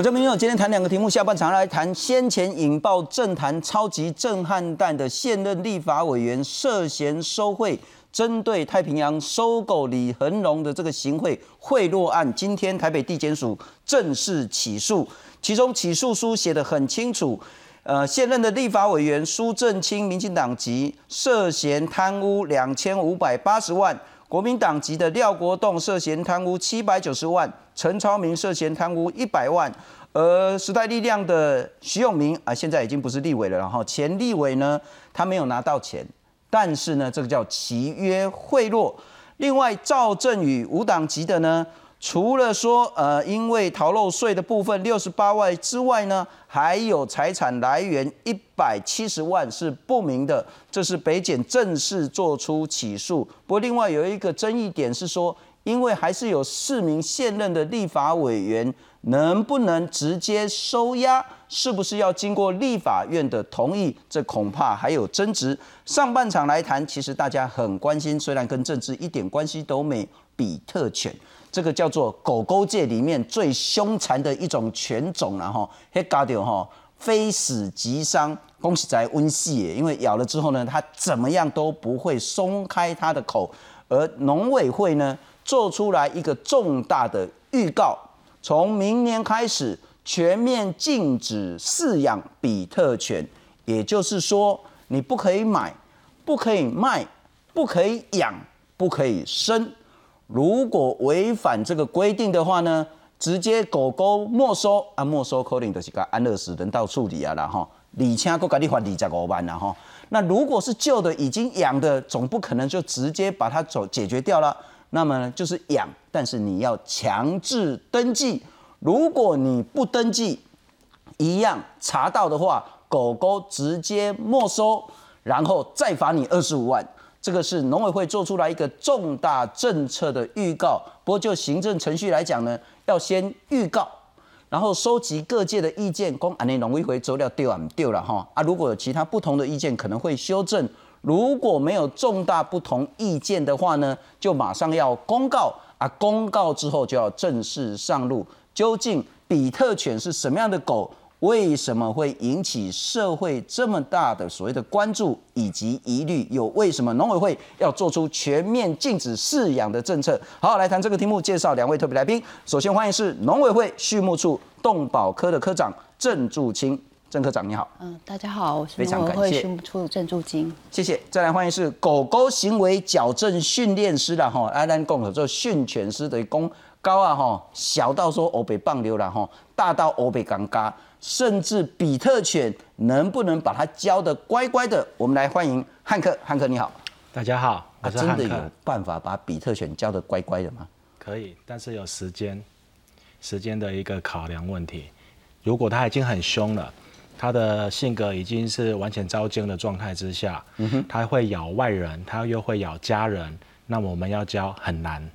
我叫明勇，今天谈两个题目，下半场来谈先前引爆政坛超级震撼弹的现任立法委员涉嫌收贿，针对太平洋收购李恒荣的这个行贿贿赂案，今天台北地检署正式起诉，其中起诉书写得很清楚，呃，现任的立法委员苏正清，民进党籍，涉嫌贪污两千五百八十万。国民党籍的廖国栋涉嫌贪污七百九十万，陈超明涉嫌贪污一百万，而时代力量的徐永明啊，现在已经不是立委了，然后前立委呢，他没有拿到钱，但是呢，这个叫契约贿赂。另外赵振宇无党籍的呢？除了说，呃，因为逃漏税的部分六十八万之外呢，还有财产来源一百七十万是不明的，这是北检正式做出起诉。不过，另外有一个争议点是说，因为还是有四名现任的立法委员，能不能直接收押，是不是要经过立法院的同意？这恐怕还有争执。上半场来谈，其实大家很关心，虽然跟政治一点关系都没，比特犬。这个叫做狗狗界里面最凶残的一种犬种了哈，嘿，搞掉哈，非死即伤，恭喜在温系，因为咬了之后呢，它怎么样都不会松开它的口，而农委会呢做出来一个重大的预告，从明年开始全面禁止饲养比特犬，也就是说你不可以买，不可以卖，不可以养，不可以生。如果违反这个规定的话呢，直接狗狗没收啊，没收可能就是个安乐死人道处理啊，然后李请国给你罚二十五万了哈。那如果是旧的已经养的，总不可能就直接把它走解决掉了。那么呢，就是养，但是你要强制登记。如果你不登记，一样查到的话，狗狗直接没收，然后再罚你二十五万。这个是农委会做出来一个重大政策的预告，不过就行政程序来讲呢，要先预告，然后收集各界的意见，公安内农委会走了丢啊丢了哈啊，如果有其他不同的意见，可能会修正；如果没有重大不同意见的话呢，就马上要公告啊，公告之后就要正式上路。究竟比特犬是什么样的狗？为什么会引起社会这么大的所谓的关注以及疑虑？有为什么农委会要做出全面禁止饲养的政策？好，来谈这个题目，介绍两位特别来宾。首先欢迎是农委会畜牧处动保科的科长郑柱清，郑科长你好。嗯，大家好，我是农委会畜牧处郑柱清。谢谢。再来欢迎是狗狗行为矫正训练师了哈，阿兰共做训犬师的公高啊哈，小到说欧北棒流了哈，大到欧北刚嘎。甚至比特犬能不能把它教的乖乖的？我们来欢迎汉克，汉克你好，大家好，我是真的有办法把比特犬教的乖乖的吗？可以，但是有时间，时间的一个考量问题。如果它已经很凶了，它的性格已经是完全招奸的状态之下，嗯哼，它会咬外人，它又会咬家人，那我们要教很难。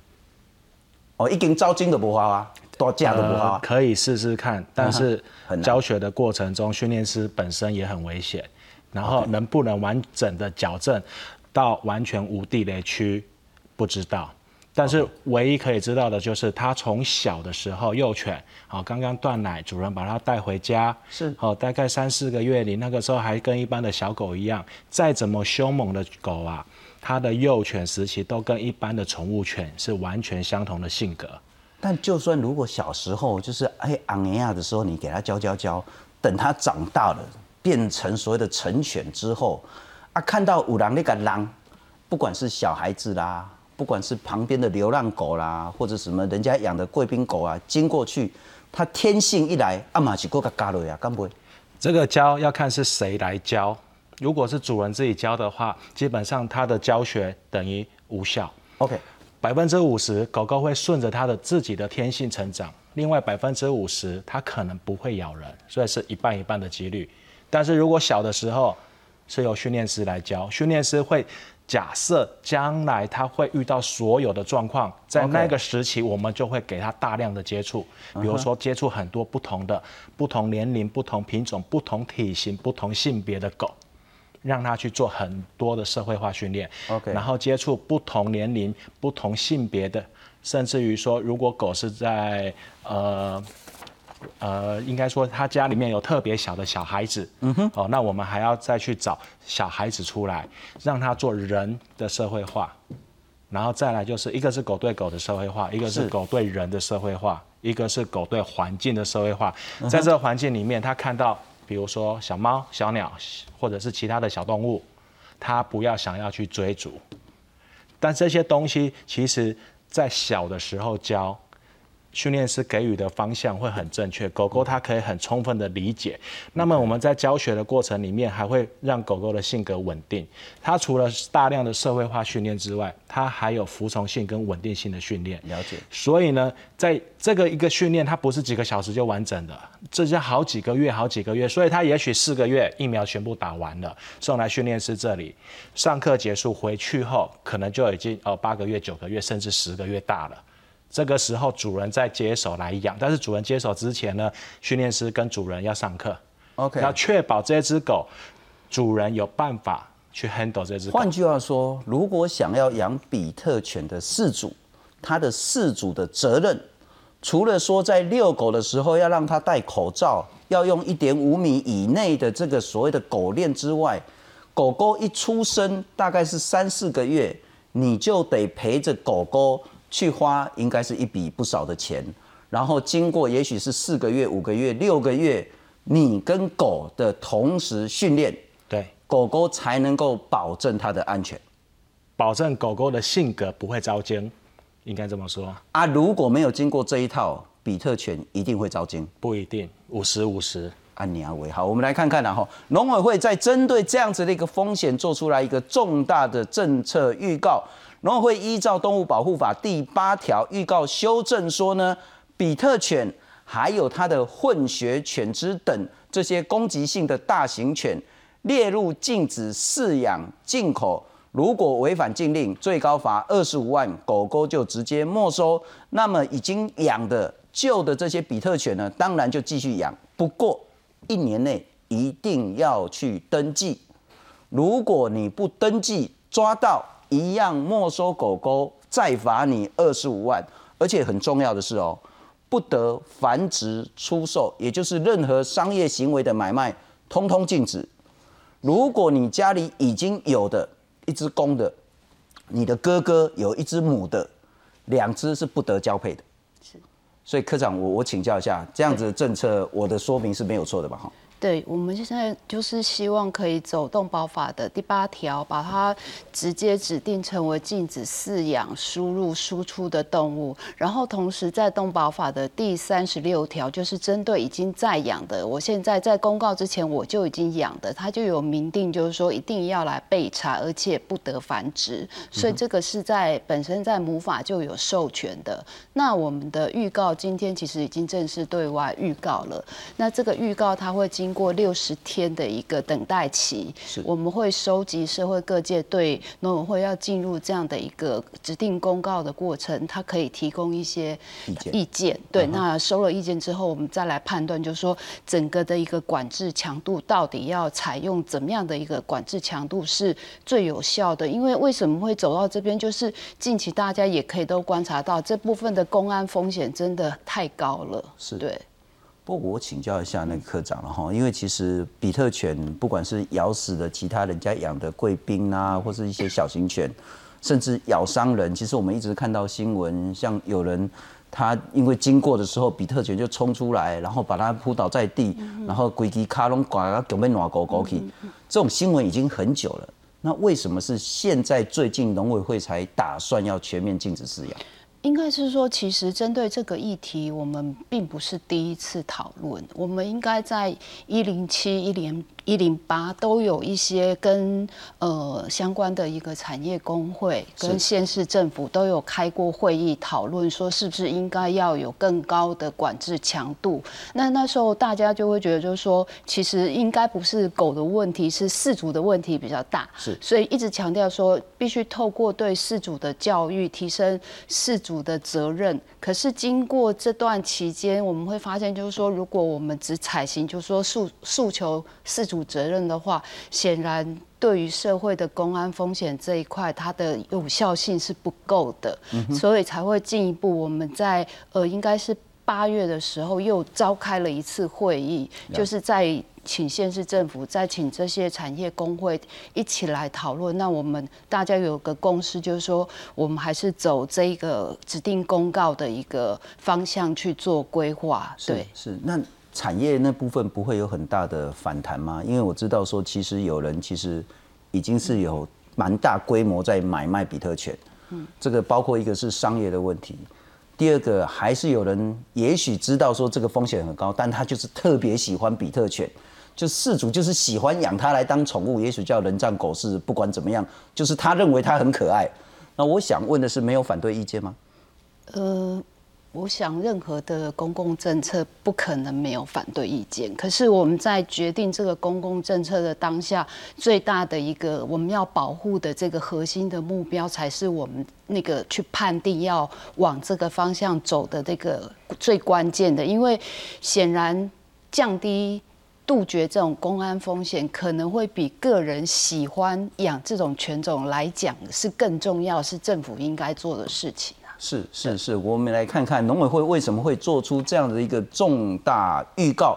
哦，一根招金的不花啊。多价都不好，可以试试看，但是教学的过程中，训练师本身也很危险。然后能不能完整的矫正到完全无地雷区，不知道。但是唯一可以知道的就是，他从小的时候幼犬，好刚刚断奶，主人把它带回家，是好大概三四个月，你那个时候还跟一般的小狗一样，再怎么凶猛的狗啊，它的幼犬时期都跟一般的宠物犬是完全相同的性格。但就算如果小时候就是哎昂尼亚的时候，你给它教教教，等它长大了变成所谓的成犬之后，啊，看到五郎那个狼，不管是小孩子啦，不管是旁边的流浪狗啦，或者什么人家养的贵宾狗啊，经过去，它天性一来，阿玛吉过个嘎了呀，干不？这个教要看是谁来教，如果是主人自己教的话，基本上他的教学等于无效。OK。百分之五十狗狗会顺着它的自己的天性成长，另外百分之五十它可能不会咬人，所以是一半一半的几率。但是如果小的时候是由训练师来教，训练师会假设将来他会遇到所有的状况，在那个时期我们就会给他大量的接触，比如说接触很多不同的、不同年龄、不同品种、不同体型、不同性别的狗。让他去做很多的社会化训练，OK，然后接触不同年龄、不同性别的，甚至于说，如果狗是在呃呃，应该说他家里面有特别小的小孩子，嗯哼，哦，那我们还要再去找小孩子出来，让他做人的社会化，然后再来就是一个是狗对狗的社会化，一个是狗对人的社会化，一个是狗对环境的社会化，在这个环境里面，他看到比如说小猫、小鸟或者是其他的小动物，它不要想要去追逐，但这些东西其实在小的时候教。训练师给予的方向会很正确，狗狗它可以很充分的理解。那么我们在教学的过程里面，还会让狗狗的性格稳定。它除了大量的社会化训练之外，它还有服从性跟稳定性的训练。了解。所以呢，在这个一个训练，它不是几个小时就完整的，这是好几个月、好几个月。所以它也许四个月疫苗全部打完了，送来训练师这里上课结束回去后，可能就已经哦八个月、九个月，甚至十个月大了。这个时候，主人再接手来养，但是主人接手之前呢，训练师跟主人要上课，OK，要确保这只狗主人有办法去 handle 这只。换句话说，如果想要养比特犬的饲主，他的饲主的责任，除了说在遛狗的时候要让它戴口罩，要用一点五米以内的这个所谓的狗链之外，狗狗一出生大概是三四个月，你就得陪着狗狗。去花应该是一笔不少的钱，然后经过也许是四个月、五个月、六个月，你跟狗的同时训练，对，狗狗才能够保证它的安全，保证狗狗的性格不会遭惊，应该这么说啊。如果没有经过这一套，比特犬一定会遭惊，不一定，五十五十，按你为好。我们来看看，然后农委会在针对这样子的一个风险，做出来一个重大的政策预告。农委会依照《动物保护法》第八条预告修正说呢，比特犬还有它的混血犬只等这些攻击性的大型犬列入禁止饲养、进口。如果违反禁令，最高罚二十五万，狗狗就直接没收。那么已经养的旧的这些比特犬呢，当然就继续养，不过一年内一定要去登记。如果你不登记，抓到。一样没收狗狗，再罚你二十五万，而且很重要的是哦，不得繁殖、出售，也就是任何商业行为的买卖，通通禁止。如果你家里已经有的一只公的，你的哥哥有一只母的，两只是不得交配的。是，所以科长，我我请教一下，这样子的政策，我的说明是没有错的吧？哈。对，我们现在就是希望可以走动保法的第八条，把它直接指定成为禁止饲养、输入、输出的动物。然后同时在动保法的第三十六条，就是针对已经在养的，我现在在公告之前我就已经养的，它就有明定，就是说一定要来备查，而且不得繁殖。所以这个是在本身在母法就有授权的。那我们的预告今天其实已经正式对外预告了。那这个预告它会经。经过六十天的一个等待期，我们会收集社会各界对农委会要进入这样的一个指定公告的过程，它可以提供一些意见。对，那收了意见之后，我们再来判断，就是说整个的一个管制强度到底要采用怎么样的一个管制强度是最有效的？因为为什么会走到这边？就是近期大家也可以都观察到，这部分的公安风险真的太高了。是对。不过我请教一下那个科长了哈，因为其实比特犬不管是咬死的其他人家养的贵宾啊，或是一些小型犬，甚至咬伤人，其实我们一直看到新闻，像有人他因为经过的时候，比特犬就冲出来，然后把它扑倒在地，然后鬼鸡卡隆刮啊，狗被暖狗狗去，这种新闻已经很久了。那为什么是现在最近农委会才打算要全面禁止饲养？应该是说，其实针对这个议题，我们并不是第一次讨论。我们应该在一零七一年。一零八都有一些跟呃相关的一个产业工会跟县市政府都有开过会议讨论，说是不是应该要有更高的管制强度。那那时候大家就会觉得，就是说其实应该不是狗的问题，是饲主的问题比较大。是，所以一直强调说，必须透过对饲主的教育，提升饲主的责任。可是经过这段期间，我们会发现，就是说，如果我们只采行，就是说诉诉求饲主责任的话，显然对于社会的公安风险这一块，它的有效性是不够的，所以才会进一步我们在呃，应该是八月的时候又召开了一次会议，就是在请县市政府，再请这些产业工会一起来讨论。那我们大家有个共识，就是说我们还是走这一个指定公告的一个方向去做规划。对，是那产业那部分不会有很大的反弹吗？因为我知道说，其实有人其实已经是有蛮大规模在买卖比特犬。嗯，这个包括一个是商业的问题。第二个还是有人也许知道说这个风险很高，但他就是特别喜欢比特犬，就事主就是喜欢养它来当宠物，也许叫人仗狗势，不管怎么样，就是他认为它很可爱。那我想问的是，没有反对意见吗？呃。我想，任何的公共政策不可能没有反对意见。可是我们在决定这个公共政策的当下，最大的一个我们要保护的这个核心的目标，才是我们那个去判定要往这个方向走的这个最关键的。因为显然降低、杜绝这种公安风险，可能会比个人喜欢养这种犬种来讲是更重要，是政府应该做的事情。是是是，我们来看看农委会为什么会做出这样的一个重大预告，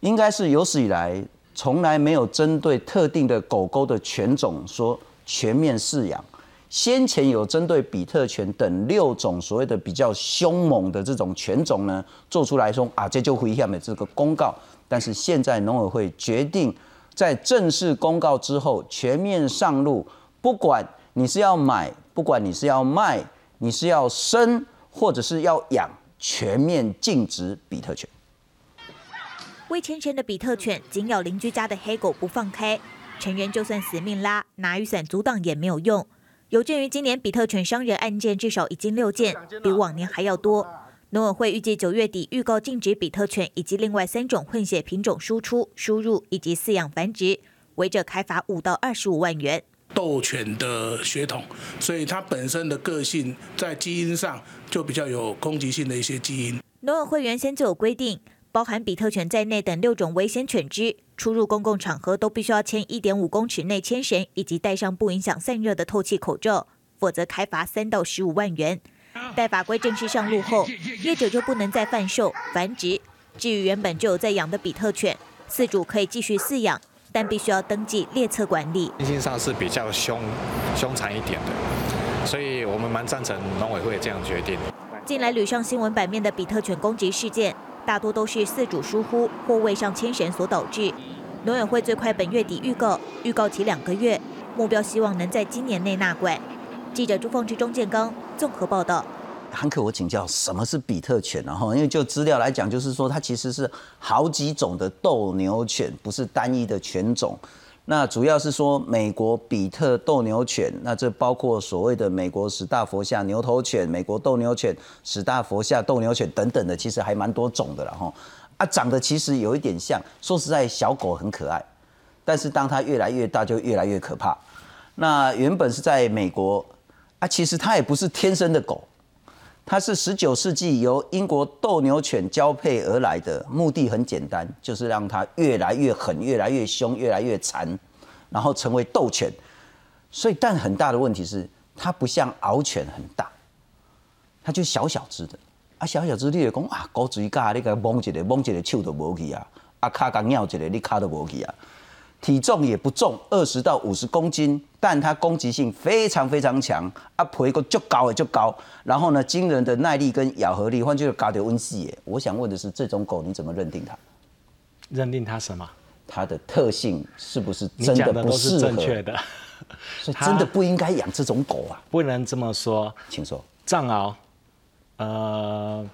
应该是有史以来从来没有针对特定的狗狗的犬种说全面饲养，先前有针对比特犬等六种所谓的比较凶猛的这种犬种呢，做出来说啊这就回下面这个公告，但是现在农委会决定在正式公告之后全面上路，不管你是要买，不管你是要卖。你是要生或者是要养，全面禁止比特犬。未牵绳的比特犬紧咬邻居家的黑狗不放开，成员就算死命拉，拿雨伞阻挡也没有用。有鉴于今年比特犬伤人案件至少已经六件，比往年还要多，农委会预计九月底预告禁止比特犬以及另外三种混血品种输出、输入以及饲养繁殖，违者开罚五到二十五万元。斗犬的血统，所以它本身的个性在基因上就比较有攻击性的一些基因。农委会原先就有规定，包含比特犬在内等六种危险犬只出入公共场合都必须要牵一点五公尺内牵绳，以及戴上不影响散热的透气口罩，否则开罚三到十五万元。待法规正式上路后，业者就不能再贩售繁殖。至于原本就有在养的比特犬，饲主可以继续饲养。但必须要登记列册管理，天性上是比较凶、凶残一点的，所以我们蛮赞成农委会这样决定。近来屡上新闻版面的比特犬攻击事件，大多都是饲主疏忽或未上牵绳所导致。农委会最快本月底预告，预告期两个月，目标希望能在今年内纳管。记者朱凤之、钟建刚综合报道。韩可，我请教，什么是比特犬？然后，因为就资料来讲，就是说它其实是好几种的斗牛犬，不是单一的犬种。那主要是说美国比特斗牛犬，那这包括所谓的美国史大佛下牛头犬、美国斗牛犬、史大佛下斗牛犬等等的，其实还蛮多种的了哈。啊，长得其实有一点像，说实在，小狗很可爱，但是当它越来越大，就越来越可怕。那原本是在美国啊，其实它也不是天生的狗。它是十九世纪由英国斗牛犬交配而来的，目的很简单，就是让它越来越狠、越来越凶、越来越残，然后成为斗犬。所以，但很大的问题是，它不像獒犬很大，它就小小只的。啊，小小只，你就讲啊，狗嘴架，你给它摸一个，摸一个手都无去啊，啊，卡刚咬一个，你卡都无去啊。体重也不重，二十到五十公斤，但它攻击性非常非常强，啊，皮个就高也就高，然后呢，惊人的耐力跟咬合力，换句话说，高温细耶。我想问的是，这种狗你怎么认定它？认定它什么？它的特性是不是真的不适合？正确的，所以真的不应该养这种狗啊！不能这么说，请说。藏獒，呃，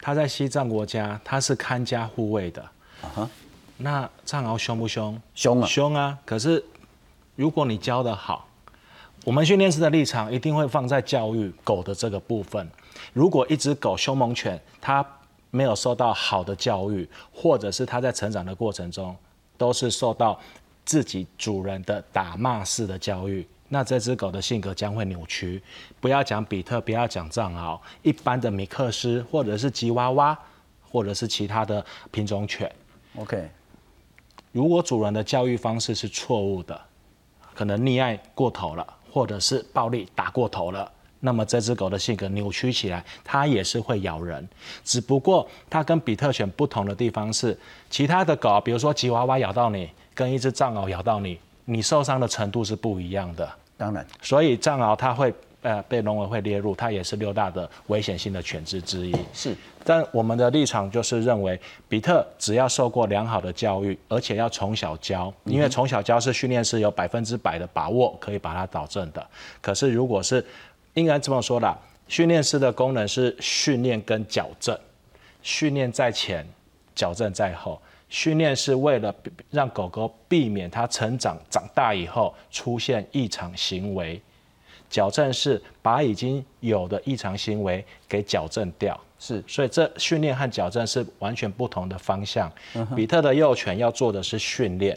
它在西藏国家，它是看家护卫的。啊哈。那藏獒凶不凶？凶啊！凶啊！可是如果你教的好，我们训练师的立场一定会放在教育狗的这个部分。如果一只狗凶猛犬，它没有受到好的教育，或者是它在成长的过程中都是受到自己主人的打骂式的教育，那这只狗的性格将会扭曲。不要讲比特，不要讲藏獒，一般的米克斯或者是吉娃娃，或者是其他的品种犬，OK。如果主人的教育方式是错误的，可能溺爱过头了，或者是暴力打过头了，那么这只狗的性格扭曲起来，它也是会咬人。只不过它跟比特犬不同的地方是，其他的狗，比如说吉娃娃咬到你，跟一只藏獒咬到你，你受伤的程度是不一样的。当然，所以藏獒它会呃被农委会列入，它也是六大的危险性的犬只之一。是。但我们的立场就是认为，比特只要受过良好的教育，而且要从小教，因为从小教是训练师有百分之百的把握可以把它导正的。可是如果是应该这么说啦，训练师的功能是训练跟矫正，训练在前，矫正在后。训练是为了让狗狗避免它成长长大以后出现异常行为，矫正是把已经有的异常行为给矫正掉。是，所以这训练和矫正是完全不同的方向。比特的幼犬要做的是训练。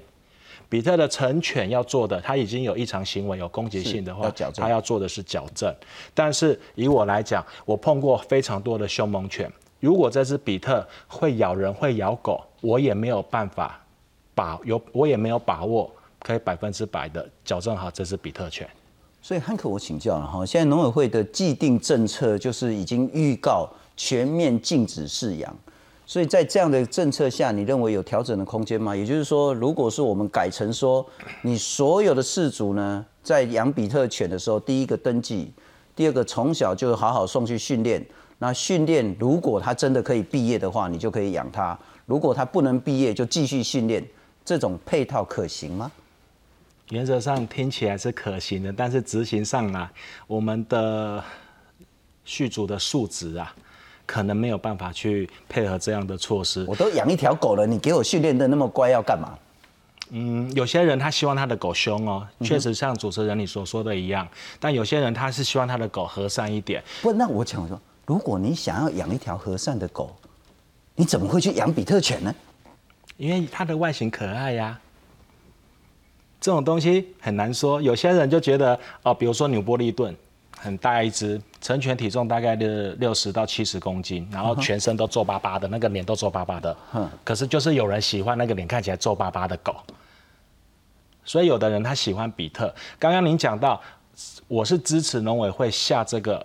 比特的成犬要做的，它已经有异常行为、有攻击性的话，它要做的是矫正。但是以我来讲，我碰过非常多的凶猛犬，如果这只比特会咬人、会咬狗，我也没有办法把有，我也没有把握可以百分之百的矫正好这只比特犬。所以汉克，我请教了哈，现在农委会的既定政策就是已经预告全面禁止饲养。所以在这样的政策下，你认为有调整的空间吗？也就是说，如果是我们改成说，你所有的饲主呢，在养比特犬的时候，第一个登记，第二个从小就好好送去训练。那训练如果他真的可以毕业的话，你就可以养他；如果他不能毕业，就继续训练。这种配套可行吗？原则上听起来是可行的，但是执行上啊，我们的续主的素质啊。可能没有办法去配合这样的措施。我都养一条狗了，你给我训练的那么乖，要干嘛？嗯，有些人他希望他的狗凶哦，确实像主持人你所说的一样。但有些人他是希望他的狗和善一点。不，那我讲说，如果你想要养一条和善的狗，你怎么会去养比特犬呢？因为它的外形可爱呀。这种东西很难说。有些人就觉得哦，比如说纽波利顿。很大一只，成犬体重大概六六十到七十公斤，然后全身都皱巴巴的，那个脸都皱巴巴的。嗯，可是就是有人喜欢那个脸看起来皱巴巴的狗，所以有的人他喜欢比特。刚刚您讲到，我是支持农委会下这个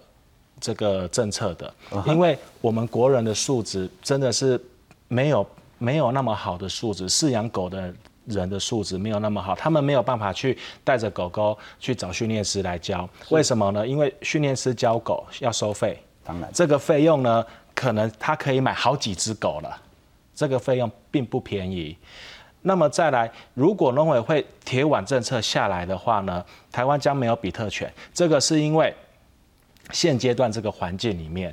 这个政策的，因为我们国人的素质真的是没有没有那么好的素质，饲养狗的。人的素质没有那么好，他们没有办法去带着狗狗去找训练师来教。为什么呢？因为训练师教狗要收费，当然这个费用呢，可能他可以买好几只狗了，这个费用并不便宜。那么再来，如果农委会铁腕政策下来的话呢，台湾将没有比特犬。这个是因为现阶段这个环境里面，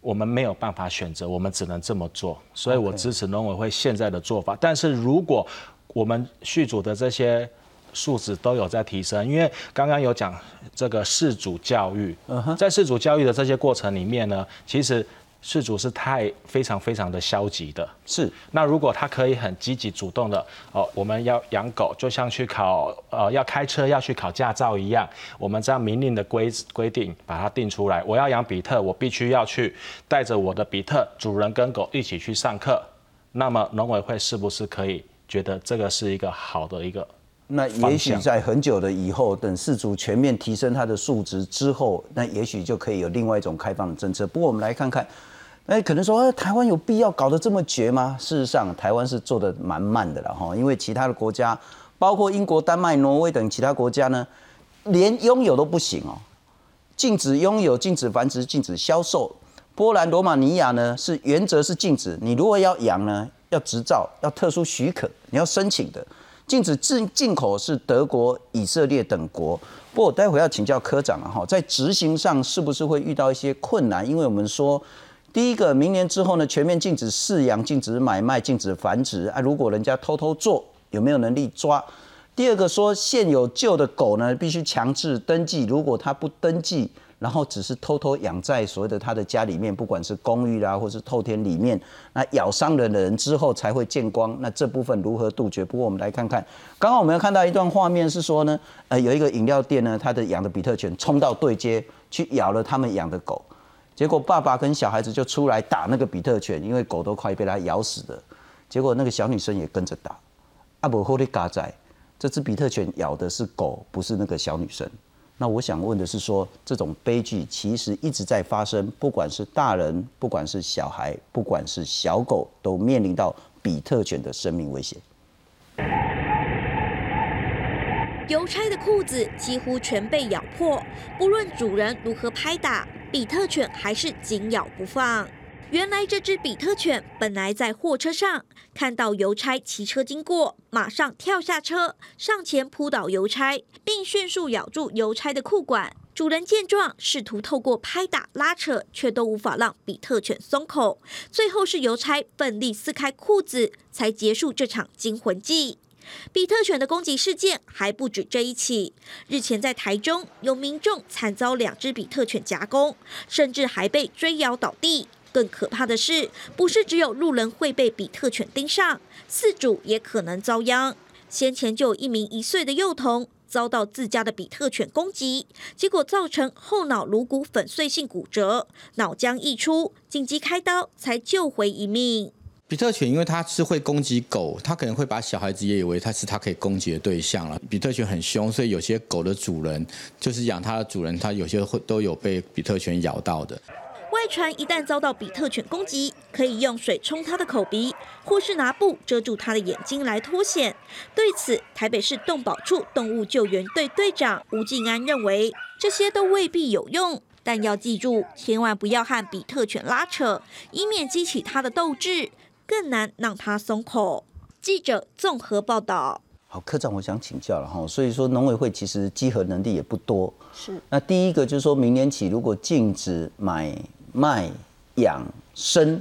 我们没有办法选择，我们只能这么做。所以我支持农委会现在的做法。但是如果我们续主的这些素质都有在提升，因为刚刚有讲这个世主教育，在世主教育的这些过程里面呢，其实事主是太非常非常的消极的。是，那如果他可以很积极主动的，哦，我们要养狗，就像去考呃要开车要去考驾照一样，我们这样明令的规规定把它定出来，我要养比特，我必须要去带着我的比特主人跟狗一起去上课，那么农委会是不是可以？觉得这个是一个好的一个，那也许在很久的以后，等四主全面提升它的数值之后，那也许就可以有另外一种开放的政策。不过我们来看看，哎，可能说，台湾有必要搞得这么绝吗？事实上，台湾是做的蛮慢的了哈，因为其他的国家，包括英国、丹麦、挪威等其他国家呢，连拥有都不行哦，禁止拥有、禁止繁殖、禁止销售。波兰、罗马尼亚呢，是原则是禁止，你如果要养呢？要执照，要特殊许可，你要申请的。禁止进进口是德国、以色列等国。不过我待会要请教科长了，哈，在执行上是不是会遇到一些困难？因为我们说，第一个，明年之后呢，全面禁止饲养、禁止买卖、禁止繁殖啊。如果人家偷偷做，有没有能力抓？第二个说，现有旧的狗呢，必须强制登记，如果他不登记。然后只是偷偷养在所谓的他的家里面，不管是公寓啦，或是透天里面，那咬伤人的人之后才会见光。那这部分如何杜绝？不过我们来看看，刚刚我们要看到一段画面是说呢，呃，有一个饮料店呢，他的养的比特犬冲到对街去咬了他们养的狗，结果爸爸跟小孩子就出来打那个比特犬，因为狗都快被他咬死了。结果那个小女生也跟着打，阿伯后的嘎仔，这只比特犬咬的是狗，不是那个小女生。那我想问的是说，这种悲剧其实一直在发生，不管是大人，不管是小孩，不管是小狗，都面临到比特犬的生命危险。邮差的裤子几乎全被咬破，不论主人如何拍打，比特犬还是紧咬不放。原来这只比特犬本来在货车上，看到邮差骑车经过，马上跳下车，上前扑倒邮差，并迅速咬住邮差的裤管。主人见状，试图透过拍打、拉扯，却都无法让比特犬松口。最后是邮差奋力撕开裤子，才结束这场惊魂记。比特犬的攻击事件还不止这一起。日前在台中，有民众惨遭两只比特犬夹攻，甚至还被追咬倒地。更可怕的是，不是只有路人会被比特犬盯上，饲主也可能遭殃。先前就有一名一岁的幼童遭到自家的比特犬攻击，结果造成后脑颅骨粉碎性骨折，脑浆溢出，紧急开刀才救回一命。比特犬因为它是会攻击狗，它可能会把小孩子也以为它是它可以攻击的对象了。比特犬很凶，所以有些狗的主人就是养它的主人，它有些会都有被比特犬咬到的。外传一旦遭到比特犬攻击，可以用水冲它的口鼻，或是拿布遮住它的眼睛来脱险。对此，台北市动保处动物救援队队长吴静安认为，这些都未必有用，但要记住，千万不要和比特犬拉扯，以免激起它的斗志，更难让它松口。记者综合报道。好，科长，我想请教了哈，所以说农委会其实稽核能力也不多。是。那第一个就是说明年起，如果禁止买。卖、养、生，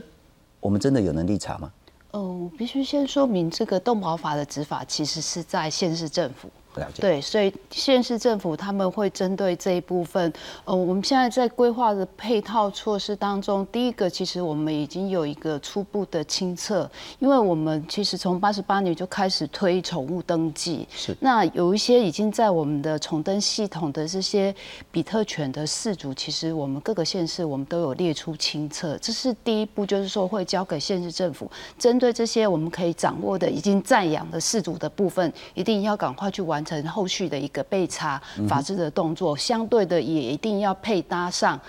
我们真的有能力查吗？哦，必须先说明，这个动保法的执法其实是在县市政府。对，所以县市政府他们会针对这一部分，呃，我们现在在规划的配套措施当中，第一个其实我们已经有一个初步的清测，因为我们其实从八十八年就开始推宠物登记，是，那有一些已经在我们的宠登系统的这些比特犬的饲主，其实我们各个县市我们都有列出清册，这是第一步，就是说会交给县市政府，针对这些我们可以掌握的已经在养的饲主的部分，一定要赶快去完。成后续的一个备查、法制的动作，相对的也一定要配搭上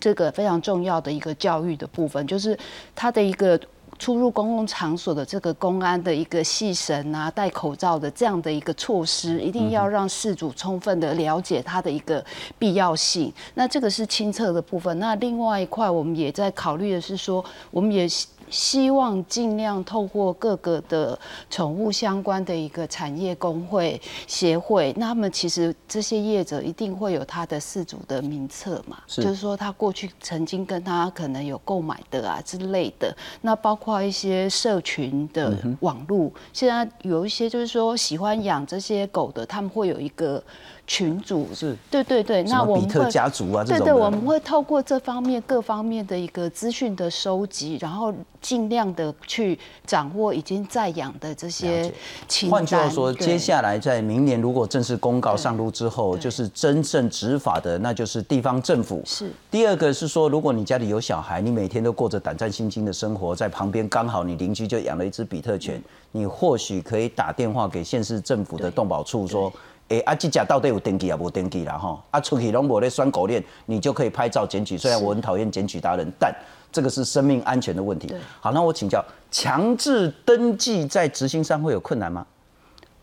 这个非常重要的一个教育的部分，就是它的一个出入公共场所的这个公安的一个细绳啊、戴口罩的这样的一个措施，一定要让事主充分的了解它的一个必要性。那这个是清测的部分。那另外一块，我们也在考虑的是说，我们也。希望尽量透过各个的宠物相关的一个产业工会协会，那他们其实这些业者一定会有他的饲主的名册嘛，就是说他过去曾经跟他可能有购买的啊之类的，那包括一些社群的网络，现在有一些就是说喜欢养这些狗的，他们会有一个。群主是，对对对，那我们会家族啊，对对，我们会透过这方面各方面的一个资讯的收集，然后尽量的去掌握已经在养的这些情况。换句话说，接下来在明年如果正式公告上路之后，就是真正执法的，那就是地方政府。是。第二个是说，如果你家里有小孩，你每天都过着胆战心惊的生活，在旁边刚好你邻居就养了一只比特犬，你或许可以打电话给县市政府的动保处说。诶，啊，这家到底有登记啊？无登记啦，吼！啊，出去拢无咧拴狗链，你就可以拍照检举。虽然我很讨厌检举达人，但这个是生命安全的问题。好，那我请教，强制登记在执行上会有困难吗？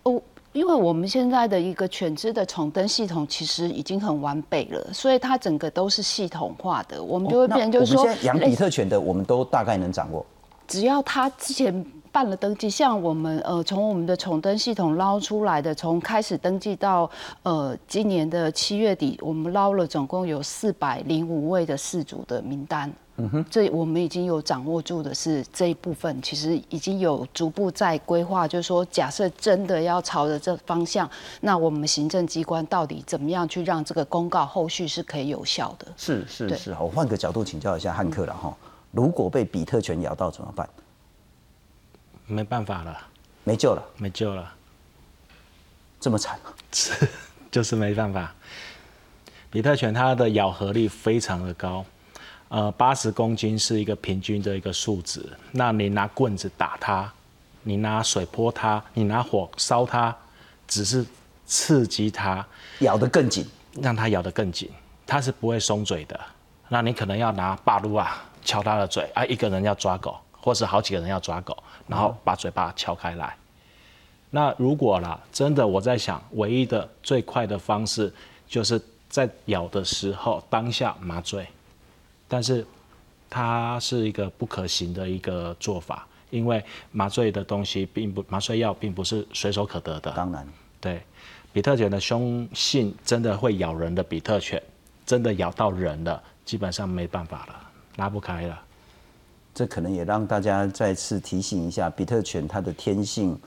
哦，因为我们现在的一个犬只的宠登系统其实已经很完备了，所以它整个都是系统化的。我们就会变，就是说，养比特犬的，我们都大概能掌握。只要他之前。办了登记，像我们呃从我们的宠登系统捞出来的，从开始登记到呃今年的七月底，我们捞了总共有四百零五位的事主的名单。嗯哼，这我们已经有掌握住的是这一部分，其实已经有逐步在规划，就是说假设真的要朝着这方向，那我们行政机关到底怎么样去让这个公告后续是可以有效的？是是是，我换个角度请教一下汉克了哈，如果被比特犬咬到怎么办？没办法了，没救了，没救了，这么惨是，就是没办法。比特犬它的咬合力非常的高，呃，八十公斤是一个平均的一个数值。那你拿棍子打它，你拿水泼它，你拿火烧它，只是刺激它，咬得更紧。让它咬得更紧，它是不会松嘴的。那你可能要拿霸撸啊敲它的嘴啊，一个人要抓狗，或是好几个人要抓狗，然后把嘴巴敲开来。那如果啦，真的我在想，唯一的最快的方式就是在咬的时候当下麻醉，但是它是一个不可行的一个做法，因为麻醉的东西并不麻醉药并不是随手可得的。当然，对，比特犬的凶性真的会咬人的比特犬，真的咬到人了，基本上没办法了，拉不开了。这可能也让大家再次提醒一下，比特犬它的天性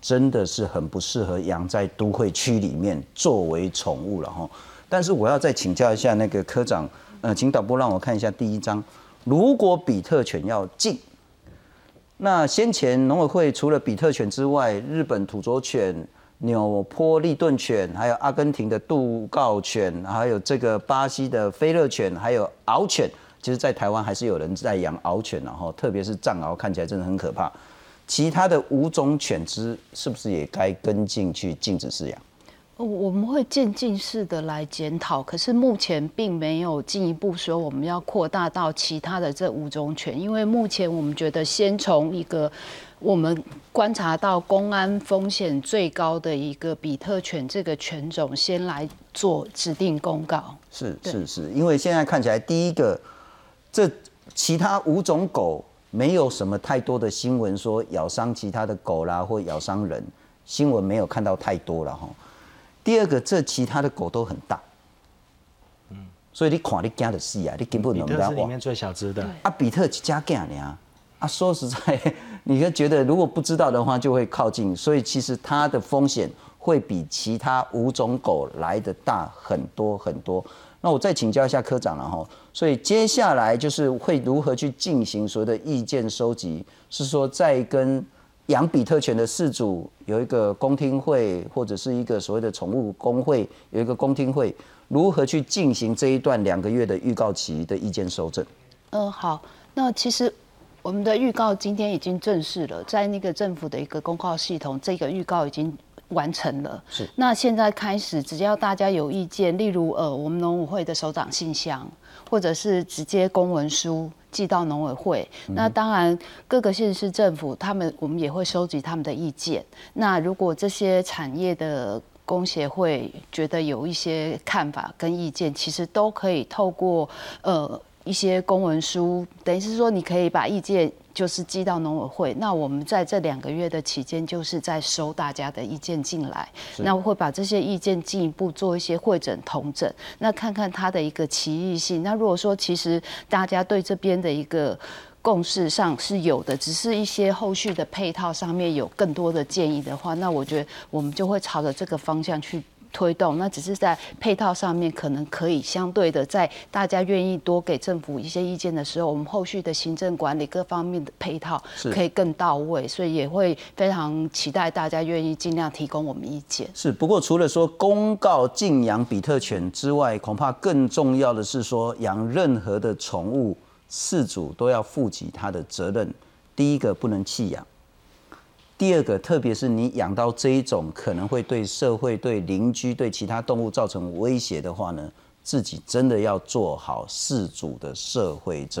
真的是很不适合养在都会区里面作为宠物了哈。但是我要再请教一下那个科长，呃，请导播让我看一下第一章。如果比特犬要进，那先前农委会除了比特犬之外，日本土佐犬、纽波利顿犬，还有阿根廷的杜告犬，还有这个巴西的飞乐犬，还有獒犬。其实，在台湾还是有人在养獒犬，然后特别是藏獒，看起来真的很可怕。其他的五种犬只是不是也该跟进去禁止饲养？我们会渐进式的来检讨，可是目前并没有进一步说我们要扩大到其他的这五种犬，因为目前我们觉得先从一个我们观察到公安风险最高的一个比特犬这个犬种先来做指定公告。是是是，因为现在看起来第一个。这其他五种狗没有什么太多的新闻说咬伤其他的狗啦，或咬伤人，新闻没有看到太多了哈。第二个，这其他的狗都很大，嗯，所以你看你家的戏啊，你根本比特是里面最小只的。啊，比特加干呢啊，说实在，你就觉得如果不知道的话就会靠近，所以其实它的风险会比其他五种狗来的大很多很多。那我再请教一下科长了哈，所以接下来就是会如何去进行所谓的意见收集？是说在跟养比特犬的饲主有一个公听会，或者是一个所谓的宠物工会有一个公听会，如何去进行这一段两个月的预告期的意见收正？嗯，好，那其实我们的预告今天已经正式了，在那个政府的一个公告系统，这个预告已经。完成了，是。那现在开始，只要大家有意见，例如呃，我们农委会的首长信箱，或者是直接公文书寄到农委会。那当然，各个县市政府他们，我们也会收集他们的意见。那如果这些产业的工协会觉得有一些看法跟意见，其实都可以透过呃一些公文书，等于是说你可以把意见。就是寄到农委会，那我们在这两个月的期间，就是在收大家的意见进来，那我会把这些意见进一步做一些会诊同诊，那看看它的一个歧义性。那如果说其实大家对这边的一个共识上是有的，只是一些后续的配套上面有更多的建议的话，那我觉得我们就会朝着这个方向去。推动那只是在配套上面，可能可以相对的，在大家愿意多给政府一些意见的时候，我们后续的行政管理各方面的配套可以更到位，所以也会非常期待大家愿意尽量提供我们意见。是，不过除了说公告禁养比特犬之外，恐怕更重要的是说，养任何的宠物，饲主都要负起他的责任。第一个不能弃养。第二个，特别是你养到这一种可能会对社会、对邻居、对其他动物造成威胁的话呢，自己真的要做好事主的社会责任。